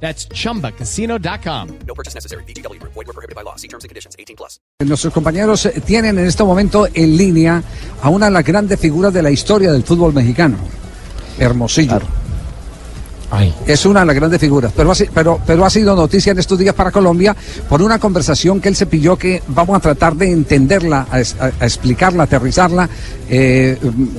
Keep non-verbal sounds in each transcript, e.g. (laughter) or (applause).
That's chumbacasino.com. No purchase necessary. BGW. Void were prohibited by law. See terms and conditions. 18 plus. Nuestros compañeros eh, tienen en este momento en línea a una de las grandes figuras de la historia del fútbol mexicano, Hermosillo. Es una de las grandes figuras, pero pero, pero ha sido noticia en estos días para Colombia por una conversación que él se pilló que vamos a tratar de entenderla, a, a- explicarla, aterrizarla eh,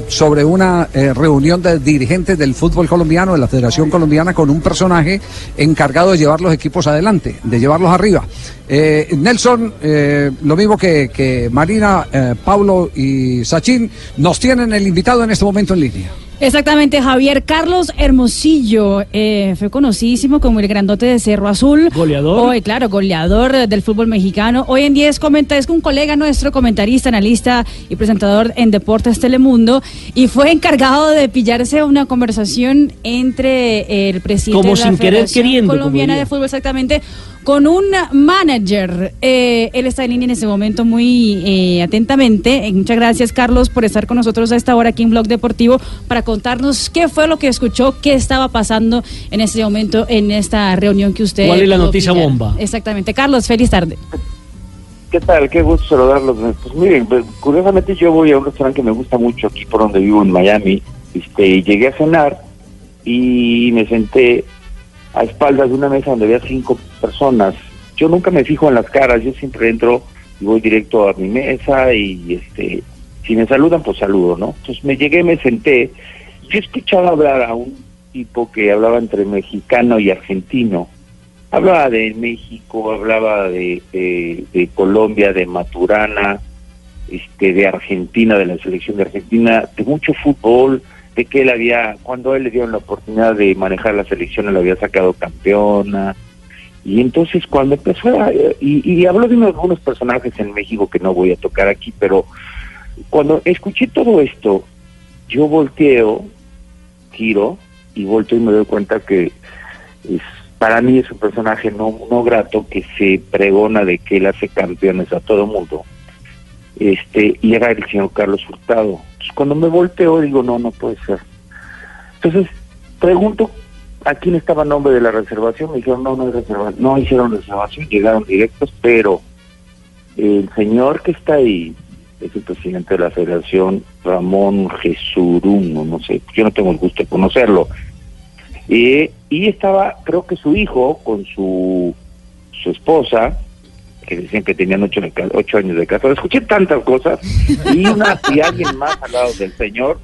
sobre una eh, reunión de dirigentes del fútbol colombiano, de la Federación Colombiana, con un personaje encargado de llevar los equipos adelante, de llevarlos arriba. Eh, Nelson, eh, lo mismo que, que Marina, Paulo y Sachin, nos tienen el invitado en este momento en línea. Exactamente, Javier Carlos Hermosillo eh, fue conocidísimo como el grandote de Cerro Azul. Goleador. Hoy, claro, goleador del fútbol mexicano. Hoy en día es, comenta, es un colega nuestro, comentarista, analista y presentador en Deportes Telemundo. Y fue encargado de pillarse una conversación entre el presidente Como de la sin querer Federación queriendo, como Colombiana de Fútbol, exactamente, con un manager. Eh, él está en línea en este momento muy eh, atentamente. Eh, muchas gracias, Carlos, por estar con nosotros a esta hora aquí en Blog Deportivo para contarnos qué fue lo que escuchó, qué estaba pasando en este momento en esta reunión que usted. ¿Cuál es la noticia pillar. bomba? Exactamente. Carlos, feliz tarde. ¿Qué tal? Qué gusto saludarlos. Pues miren, pues, curiosamente yo voy a un restaurante que me gusta mucho aquí por donde vivo en Miami. Este, llegué a cenar y me senté a espaldas de una mesa donde había cinco personas. Yo nunca me fijo en las caras, yo siempre entro y voy directo a mi mesa y este, si me saludan, pues saludo, ¿no? Entonces me llegué, me senté. Yo escuchaba hablar a un tipo que hablaba entre mexicano y argentino. Hablaba de México, hablaba de, Colombia, de Maturana, este, de Argentina, de la selección de Argentina, de mucho fútbol, de que él había, cuando él le dieron la oportunidad de manejar la selección, él había sacado campeona. Y entonces cuando empezó a, y, y habló de unos, algunos personajes en México que no voy a tocar aquí, pero cuando escuché todo esto, yo volteo, giro y volteo y me doy cuenta que es, para mí es un personaje no, no grato que se pregona de que él hace campeones a todo mundo. Este, y era el señor Carlos Hurtado. Cuando me volteo digo, no, no puede ser. Entonces, pregunto a quién estaba el nombre de la reservación, me dijeron, no, no hay reservación, no hicieron reservación, llegaron directos, pero el señor que está ahí es el presidente de la federación, Ramón Jesuruno, no sé, yo no tengo el gusto de conocerlo. Eh, y estaba, creo que su hijo con su, su esposa, que decían que tenían ocho, de ocho años de casado. Escuché tantas cosas y, una, y alguien más al lado del señor,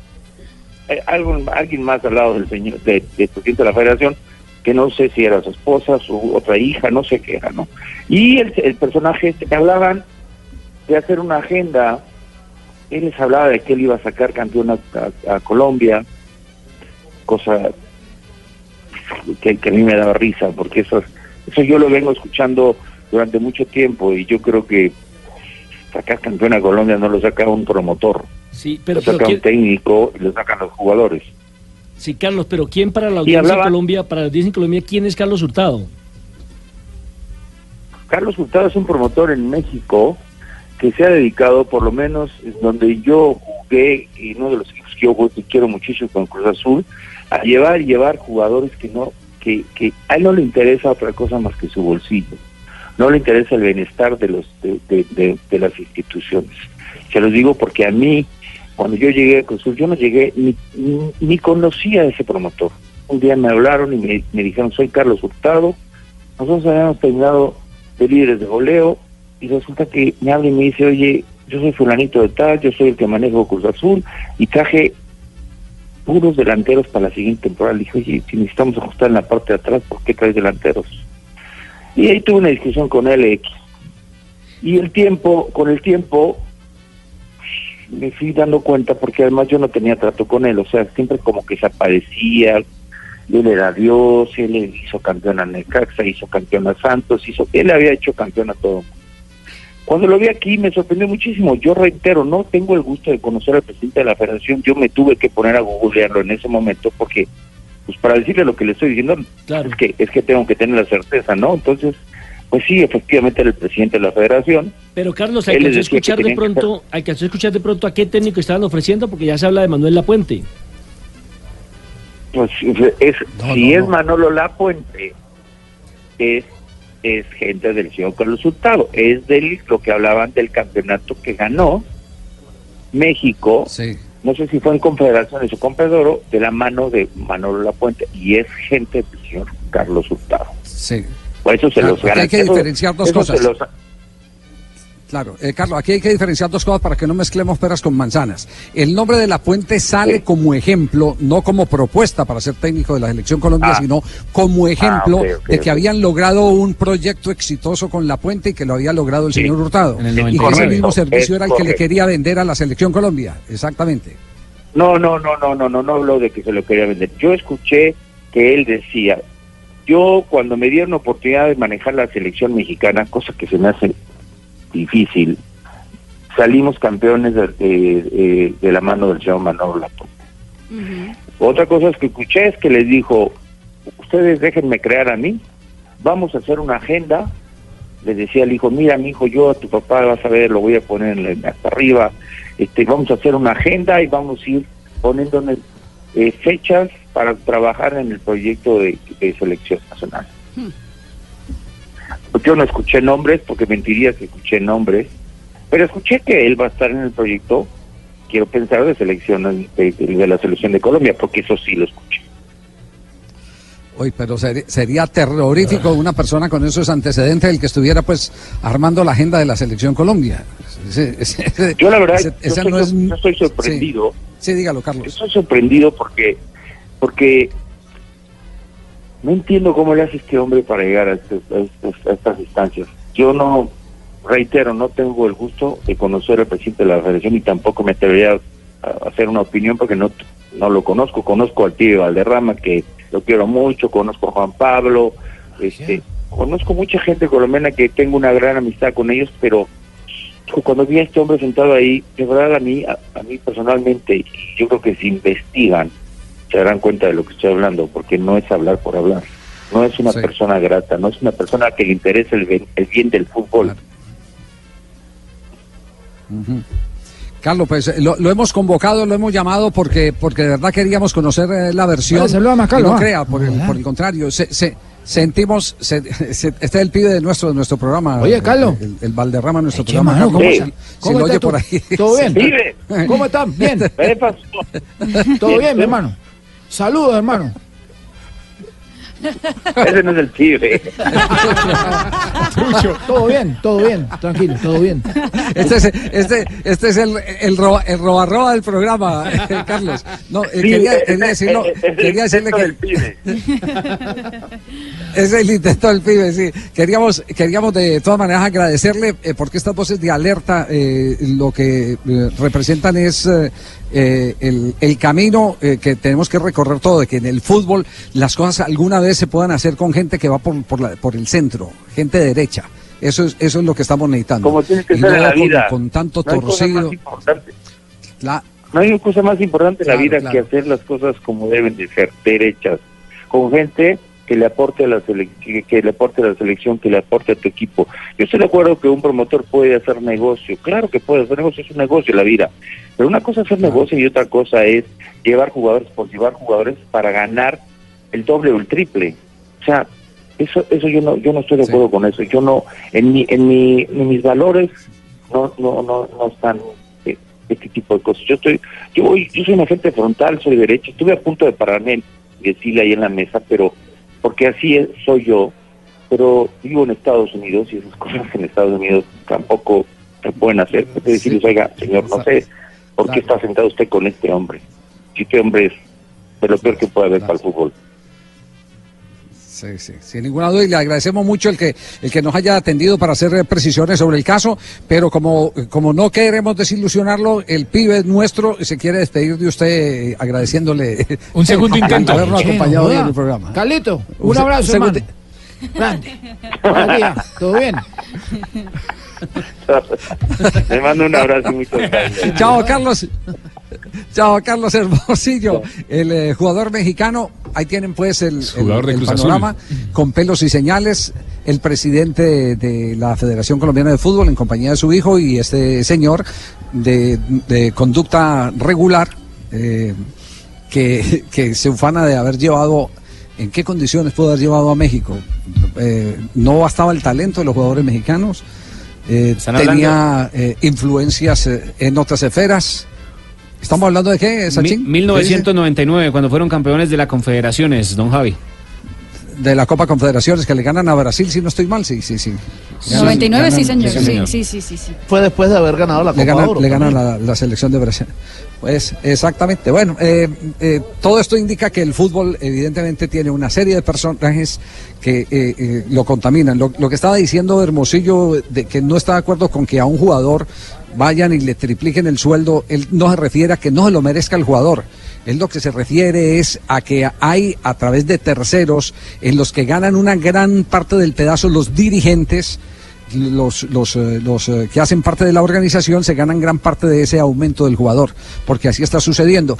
eh, algo, alguien más al lado del señor, de- del presidente de la federación, que no sé si era su esposa, su otra hija, no sé qué era, ¿no? Y el, personaje este que hablaban de hacer una agenda, él les hablaba de que él iba a sacar campeón a Colombia, cosa que, que a mí me daba risa, porque eso, eso yo lo vengo escuchando durante mucho tiempo y yo creo que sacar campeón a Colombia no lo saca un promotor, Sí, pero, lo pero saca un ¿quién- técnico y lo sacan los jugadores. sí, Carlos, pero ¿quién para la audiencia hablaba- en Colombia, para la audiencia en Colombia, quién es Carlos Hurtado? Carlos Hurtado es un promotor en México que se ha dedicado, por lo menos es donde yo jugué, y uno de los equipos que yo jugué, que quiero muchísimo con Cruz Azul, a llevar y llevar jugadores que no, que, que a él no le interesa otra cosa más que su bolsillo. No le interesa el bienestar de los de, las instituciones. Se los digo porque a mí, cuando yo llegué a Azul, yo no llegué ni, ni, ni conocía a ese promotor. Un día me hablaron y me, me dijeron, soy Carlos Hurtado, nosotros habíamos terminado de líderes de goleo y resulta que me habla y me dice, oye, yo soy fulanito de tal, yo soy el que manejo Cruz Azul y traje puros delanteros para la siguiente temporada. Le dije, oye, si necesitamos ajustar en la parte de atrás, ¿por qué traes delanteros? Y ahí tuve una discusión con él, X. Y el tiempo, con el tiempo, me fui dando cuenta, porque además yo no tenía trato con él, o sea, siempre como que se aparecía, él era Dios, él hizo campeón a Necaxa, hizo campeón a Santos, hizo, él había hecho campeón a todo. Cuando lo vi aquí me sorprendió muchísimo. Yo reitero, no tengo el gusto de conocer al presidente de la federación. Yo me tuve que poner a googlearlo en ese momento porque, pues para decirle lo que le estoy diciendo, Claro. es que es que tengo que tener la certeza, ¿no? Entonces, pues sí, efectivamente era el presidente de la federación. Pero Carlos, alcanzó a escuchar de tenían que pronto, alcanzó a escuchar de pronto a qué técnico estaban ofreciendo, porque ya se habla de Manuel Lapuente. Pues es, No, si no, es no. Manolo Lapuente, es, es gente del señor Carlos Hurtado. Es de lo que hablaban del campeonato que ganó México. Sí. No sé si fue en Confederaciones o con Pedro, de la mano de Manolo Lapuente, y es gente del señor Carlos Hurtado. Sí. Por eso se Claro, los porque hay que garantizo. diferenciar dos cosas. se los- Claro, eh, Carlos, aquí hay que diferenciar dos cosas para que no mezclemos peras con manzanas. El nombre de la Puente sale Sí. como ejemplo, no como propuesta para ser técnico de la selección Colombia, Ah. sino como ejemplo ok, ok, de que habían logrado un proyecto exitoso con la Puente y que lo había logrado el Sí. señor Hurtado. En el y que ese 99. mismo servicio Es era el que le quería vender a la selección Colombia. Exactamente. No, no, no, no, no, no, no hablo de que se lo quería vender. Yo escuché que él decía, yo cuando me dieron oportunidad de manejar la selección mexicana, cosa que se me hace difícil, salimos campeones de, de- de- de la mano del señor Manolo Lapuente. Otra cosa que escuché es que les dijo, ustedes déjenme crear a mí, vamos a hacer una agenda. Les decía al hijo, mira mi hijo, yo a tu papá vas a ver, lo voy a poner hasta arriba, este, vamos a hacer una agenda y vamos a ir poniéndole eh, fechas para trabajar en el proyecto de, de selección nacional. Yo no escuché nombres, porque mentiría que escuché nombres, pero escuché que él va a estar en el proyecto, quiero pensar, de selección de, de- la selección de Colombia, porque eso sí lo escuché. Hoy, pero seri- sería terrorífico una persona con esos antecedentes el que estuviera pues armando la agenda de la selección Colombia. Ese- ese- Yo la verdad, ese- yo, estoy, no es- yo estoy sorprendido. Sí, sí, dígalo, Carlos. Estoy sorprendido porque porque no entiendo cómo le hace este hombre para llegar a, estes- a estes- a estas instancias. Yo no, reitero, no tengo el gusto de conocer al presidente de la federación y tampoco me atrevería a hacer una opinión porque no, no lo conozco. Conozco al tío Valderrama, que lo quiero mucho, conozco a Juan Pablo, este, conozco mucha gente colombiana que tengo una gran amistad con ellos, pero cuando vi a este hombre sentado ahí, de verdad a mí, a, a mí personalmente, yo creo que si investigan, se darán cuenta de lo que estoy hablando, porque no es hablar por hablar. No es una Sí. persona grata, no es una persona que le interese el bien, el bien del fútbol. Claro. Carlos, pues eh, lo, lo hemos convocado, lo hemos llamado porque porque de verdad queríamos conocer eh, la versión. Vale, saluda más, Carlos, no va. crea, por el, por el contrario, se, se- sentimos, se- (laughs) se- este es el pibe de nuestro de nuestro programa. Oye, el- Carlos. El, el Valderrama, nuestro Eche programa. mano, ¿cómo está? si ¿Cómo lo estás oye tú? por ahí. ¿Todo bien? Vive, ¿Cómo estás? Bien. (laughs) ¿qué pasó? Todo bien, mi hermano. Saludos, hermano. Ese no es el pibe. (laughs) (laughs) Todo bien, todo bien. Tranquilo, todo bien. Este es, este, este es el, el, roba, el roba roba del programa, eh, Carlos. No, eh, Sí, quería, quería decirlo, es el quería decirle intento que del pibe. es el intento del pibe, sí. Queríamos, queríamos de todas maneras agradecerle eh, porque estas voces de alerta eh, lo que eh, representan es el, el camino eh, que tenemos que recorrer todo, de que en el fútbol las cosas alguna vez se puedan hacer con gente que va por, por, la- por el centro, gente derecha. Eso es, eso es lo que estamos necesitando. Como tiene que Y ser en no la con- vida. Con, tanto No torcido. La- No hay cosa más importante en la vida claro. que hacer las cosas como deben de ser, derechas, con gente que le aporte a la sele- que, que le aporte a la selección, que le aporte a tu equipo. Yo estoy de acuerdo que un promotor puede hacer negocio, claro que puede hacer negocio, es un negocio la vida, pero una cosa es hacer negocio y otra cosa es llevar jugadores por llevar jugadores para ganar el doble o el triple. O sea, eso eso yo no yo no estoy de Sí. acuerdo con eso. Yo no en mi en mi en mis valores no no no no están eh, este tipo de cosas. Yo estoy yo voy yo soy una gente frontal, soy derecho. Estuve a punto de pararme y decirle ahí en la mesa, pero porque así es, soy yo. Pero vivo en Estados Unidos y esas (laughs) cosas en Estados Unidos tampoco se pueden hacer. Hay que decirles, oiga, señor, no sé por qué está sentado usted con este hombre. Si este hombre es de lo peor que puede haber para el fútbol. Sí, sí, sin ninguna duda y le agradecemos mucho el que el que nos haya atendido para hacer precisiones sobre el caso, pero como como no queremos desilusionarlo, el pibe nuestro se quiere despedir de usted eh, agradeciéndole (laughs) Un segundo (laughs) intento. habernos acompañado en el programa. Carlito, Un un se- abrazo, segundo- hermano. Grande. ¿todo bien? (laughs) Le mando un abrazo y muchas gracias. Chao, Carlos. Chao, Carlos Hermosillo, el eh, jugador mexicano. Ahí tienen pues el, el- Jugador de el Cruz panorama con pelos y señales. El presidente de, de la Federación Colombiana de Fútbol en compañía de su hijo y este señor de, de conducta regular eh, que, que se ufana de haber llevado. ¿En qué condiciones pudo haber llevado a México? Eh, no bastaba el talento de los jugadores mexicanos. eh, tenía eh, influencias eh, en otras esferas. ¿Estamos hablando de qué, Sachin? 1999, cuando fueron campeones de la Confederaciones, don Javi. De la Copa Confederaciones que le ganan a Brasil, si no estoy mal, sí, sí, sí. Ganan- 99, sí, ganan- señor. Sí, sí, sí, sí, sí. Fue después de haber ganado la Le Copa ganan, Oro. le ganan también. la, la selección de Brasil. Pues exactamente. Bueno, eh, eh, todo esto indica que el fútbol evidentemente tiene una serie de personajes que eh, eh, lo contaminan. Lo, lo que estaba diciendo Hermosillo, de que no está de acuerdo con que a un jugador vayan y le tripliquen el sueldo, él no se refiere a que no se lo merezca el jugador. Él lo que se refiere es a que hay a través de terceros en los que ganan una gran parte del pedazo los dirigentes los, los, eh, los eh, que hacen parte de la organización se ganan gran parte de ese aumento del jugador, porque así está sucediendo.